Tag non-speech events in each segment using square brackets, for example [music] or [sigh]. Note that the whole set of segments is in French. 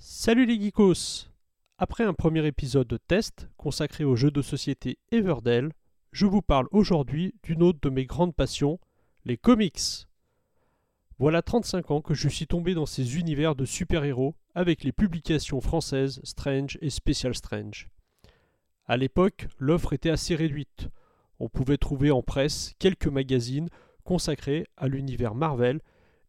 Salut les geekos Après un premier épisode de test consacré au jeu de société Everdell, je vous parle aujourd'hui d'une autre de mes grandes passions, les comics. Voilà 35 ans que je suis tombé dans ces univers de super-héros avec les publications françaises Strange et Special Strange. À l'époque, l'offre était assez réduite. On pouvait trouver en presse quelques magazines consacrés à l'univers Marvel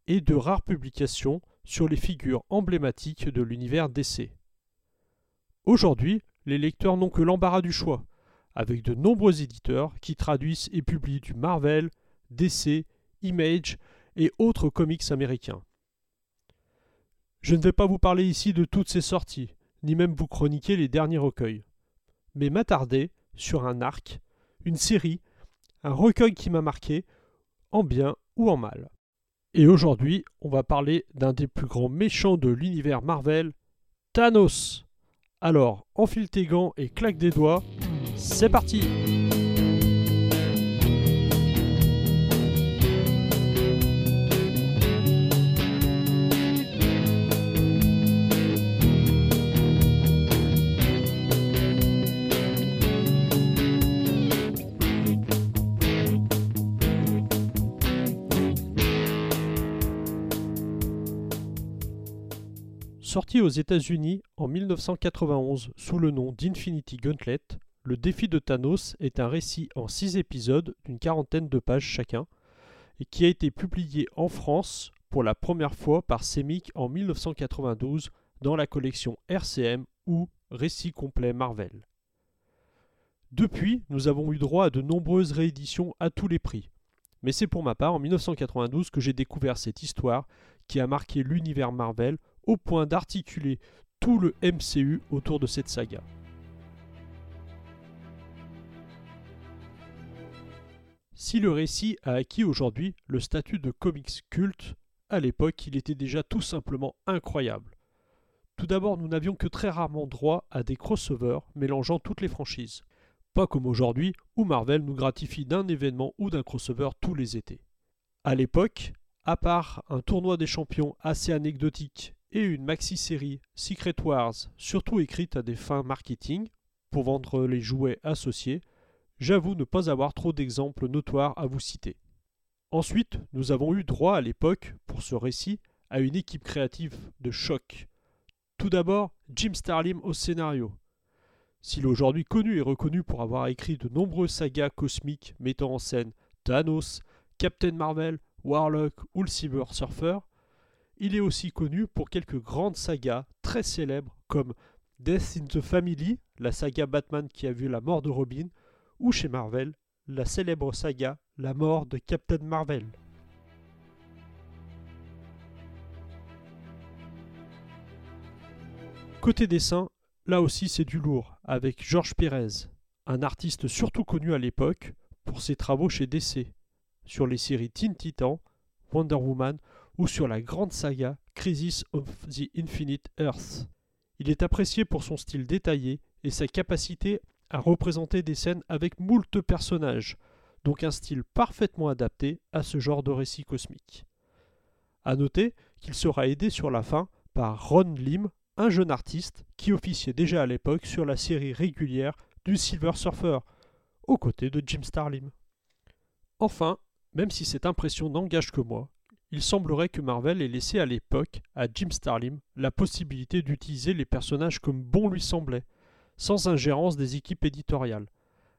et de rares publications sur les figures emblématiques de l'univers DC. Aujourd'hui, les lecteurs n'ont que l'embarras du choix, avec de nombreux éditeurs qui traduisent et publient du Marvel, DC, Image et autres comics américains. Je ne vais pas vous parler ici de toutes ces sorties, ni même vous chroniquer les derniers recueils, mais m'attarder sur un arc, une série, un recueil qui m'a marqué, en bien ou en mal. Et aujourd'hui, on va parler d'un des plus grands méchants de l'univers Marvel, Thanos. Alors, enfile tes gants et claque des doigts, c'est parti Sorti aux États-Unis en 1991 sous le nom d'Infinity Gauntlet, le défi de Thanos est un récit en six épisodes d'une quarantaine de pages chacun, et qui a été publié en France pour la première fois par Semic en 1992 dans la collection RCM ou Récit complet Marvel. Depuis, nous avons eu droit à de nombreuses rééditions à tous les prix. Mais c'est pour ma part en 1992 que j'ai découvert cette histoire qui a marqué l'univers Marvel au point d'articuler tout le MCU autour de cette saga. Si le récit a acquis aujourd'hui le statut de comics culte, à l'époque il était déjà tout simplement incroyable. Tout d'abord, nous n'avions que très rarement droit à des crossovers mélangeant toutes les franchises. Pas comme aujourd'hui où Marvel nous gratifie d'un événement ou d'un crossover tous les étés. À l'époque, à part un tournoi des champions assez anecdotique et une maxi-série Secret Wars, surtout écrite à des fins marketing, pour vendre les jouets associés, j'avoue ne pas avoir trop d'exemples notoires à vous citer. Ensuite, nous avons eu droit à l'époque, pour ce récit, à une équipe créative de choc. Tout d'abord, Jim Starlim au scénario. S'il est aujourd'hui connu et reconnu pour avoir écrit de nombreuses sagas cosmiques mettant en scène Thanos, Captain Marvel, Warlock ou le Cyber Surfer, il est aussi connu pour quelques grandes sagas très célèbres comme Death in the Family, la saga Batman qui a vu la mort de Robin, ou chez Marvel, la célèbre saga La mort de Captain Marvel. Côté dessin, là aussi c'est du lourd, avec Georges Pérez, un artiste surtout connu à l'époque pour ses travaux chez DC, sur les séries Teen Titan, Wonder Woman ou sur la grande saga Crisis of the Infinite Earth. Il est apprécié pour son style détaillé et sa capacité à représenter des scènes avec moult personnages, donc un style parfaitement adapté à ce genre de récit cosmique. A noter qu'il sera aidé sur la fin par Ron Lim, un jeune artiste qui officiait déjà à l'époque sur la série régulière du Silver Surfer, aux côtés de Jim Starlim. Enfin, même si cette impression n'engage que moi, il semblerait que Marvel ait laissé à l'époque à Jim Starlim la possibilité d'utiliser les personnages comme bon lui semblait, sans ingérence des équipes éditoriales.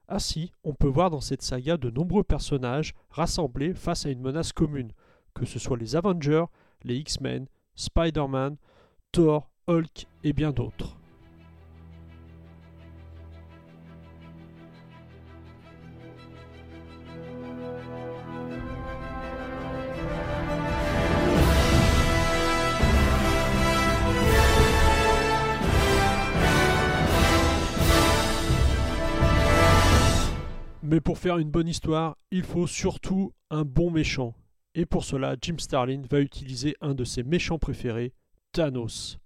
Ainsi, on peut voir dans cette saga de nombreux personnages rassemblés face à une menace commune, que ce soit les Avengers, les X-Men, Spider-Man, Thor, Hulk et bien d'autres. Pour faire une bonne histoire, il faut surtout un bon méchant. Et pour cela, Jim Starlin va utiliser un de ses méchants préférés, Thanos.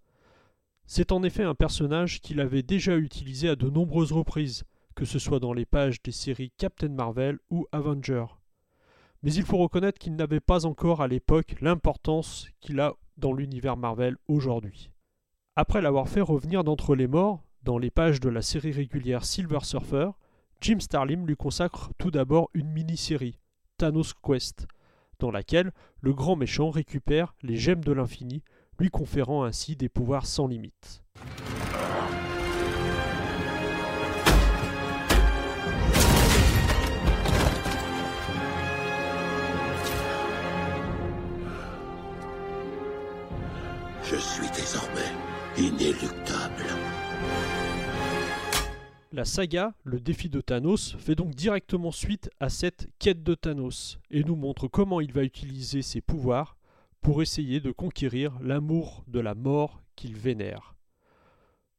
C'est en effet un personnage qu'il avait déjà utilisé à de nombreuses reprises, que ce soit dans les pages des séries Captain Marvel ou Avenger. Mais il faut reconnaître qu'il n'avait pas encore à l'époque l'importance qu'il a dans l'univers Marvel aujourd'hui. Après l'avoir fait revenir d'entre les morts dans les pages de la série régulière Silver Surfer, Jim Starlin lui consacre tout d'abord une mini-série, Thanos Quest, dans laquelle le grand méchant récupère les gemmes de l'infini, lui conférant ainsi des pouvoirs sans limite. Je suis désormais inéluctable. La saga Le défi de Thanos fait donc directement suite à cette quête de Thanos et nous montre comment il va utiliser ses pouvoirs pour essayer de conquérir l'amour de la mort qu'il vénère.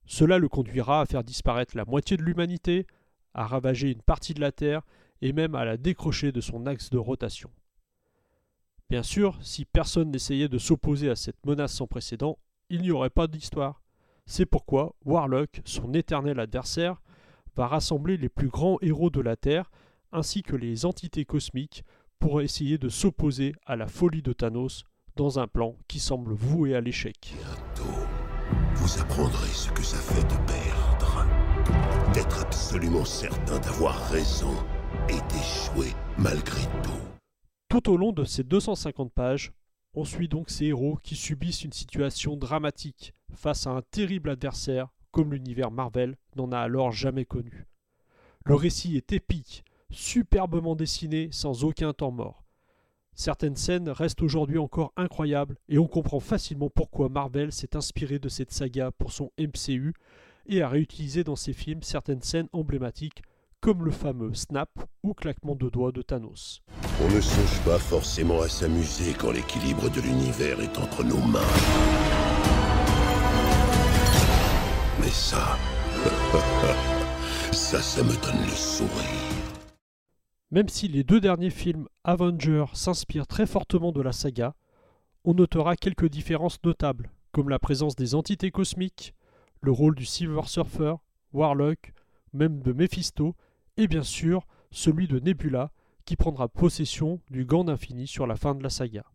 Cela le conduira à faire disparaître la moitié de l'humanité, à ravager une partie de la Terre et même à la décrocher de son axe de rotation. Bien sûr, si personne n'essayait de s'opposer à cette menace sans précédent, il n'y aurait pas d'histoire. C'est pourquoi Warlock, son éternel adversaire, va rassembler les plus grands héros de la Terre, ainsi que les entités cosmiques, pour essayer de s'opposer à la folie de Thanos dans un plan qui semble voué à l'échec. Bientôt, vous apprendrez ce que ça fait de perdre. D'être absolument certain d'avoir raison et d'échouer malgré tout. Tout au long de ces 250 pages, on suit donc ces héros qui subissent une situation dramatique face à un terrible adversaire comme l'univers Marvel n'en a alors jamais connu. Le récit est épique, superbement dessiné sans aucun temps mort. Certaines scènes restent aujourd'hui encore incroyables et on comprend facilement pourquoi Marvel s'est inspiré de cette saga pour son MCU et a réutilisé dans ses films certaines scènes emblématiques comme le fameux snap ou claquement de doigts de Thanos. On ne songe pas forcément à s'amuser quand l'équilibre de l'univers est entre nos mains. [laughs] ça, me donne le sourire. Même si les deux derniers films Avengers s'inspirent très fortement de la saga, on notera quelques différences notables, comme la présence des entités cosmiques, le rôle du Silver Surfer, Warlock, même de Mephisto, et bien sûr celui de Nebula, qui prendra possession du gant d'infini sur la fin de la saga.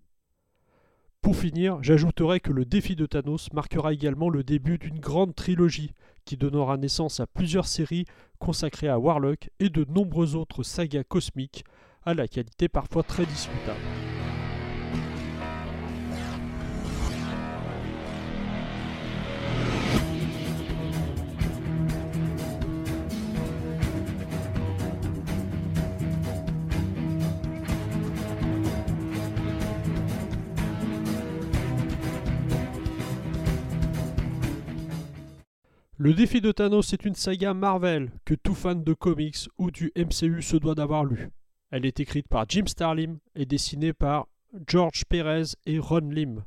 Pour finir, j'ajouterai que le défi de Thanos marquera également le début d'une grande trilogie qui donnera naissance à plusieurs séries consacrées à Warlock et de nombreuses autres sagas cosmiques à la qualité parfois très discutable. Le défi de Thanos est une saga Marvel que tout fan de comics ou du MCU se doit d'avoir lu. Elle est écrite par Jim Starlin et dessinée par George Perez et Ron Lim.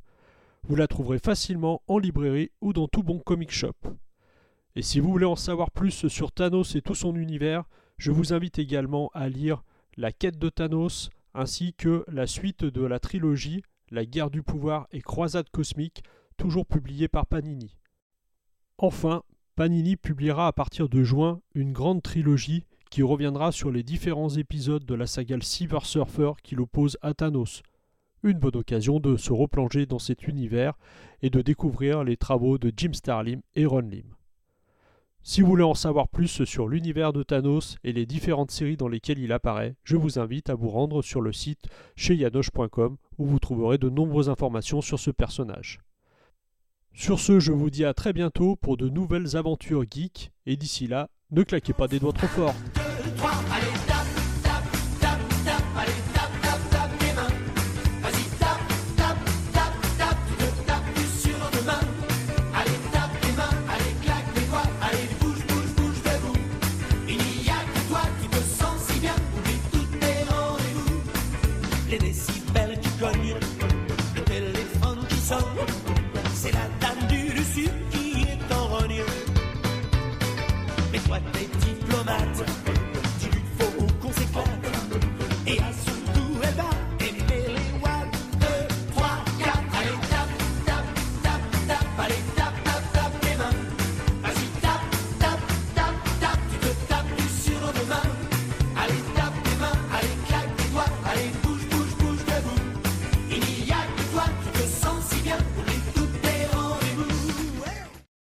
Vous la trouverez facilement en librairie ou dans tout bon comic shop. Et si vous voulez en savoir plus sur Thanos et tout son univers, je vous invite également à lire La quête de Thanos ainsi que la suite de la trilogie La guerre du pouvoir et Croisade cosmique, toujours publiée par Panini. Enfin, Panini publiera à partir de juin une grande trilogie qui reviendra sur les différents épisodes de la saga Silver Surfer qui l'oppose à Thanos. Une bonne occasion de se replonger dans cet univers et de découvrir les travaux de Jim Starlin et Ron Lim. Si vous voulez en savoir plus sur l'univers de Thanos et les différentes séries dans lesquelles il apparaît, je vous invite à vous rendre sur le site chez yanoche.com où vous trouverez de nombreuses informations sur ce personnage. Sur ce, je vous dis à très bientôt pour de nouvelles aventures geeks, et d'ici là, ne claquez pas des doigts trop fort. matter.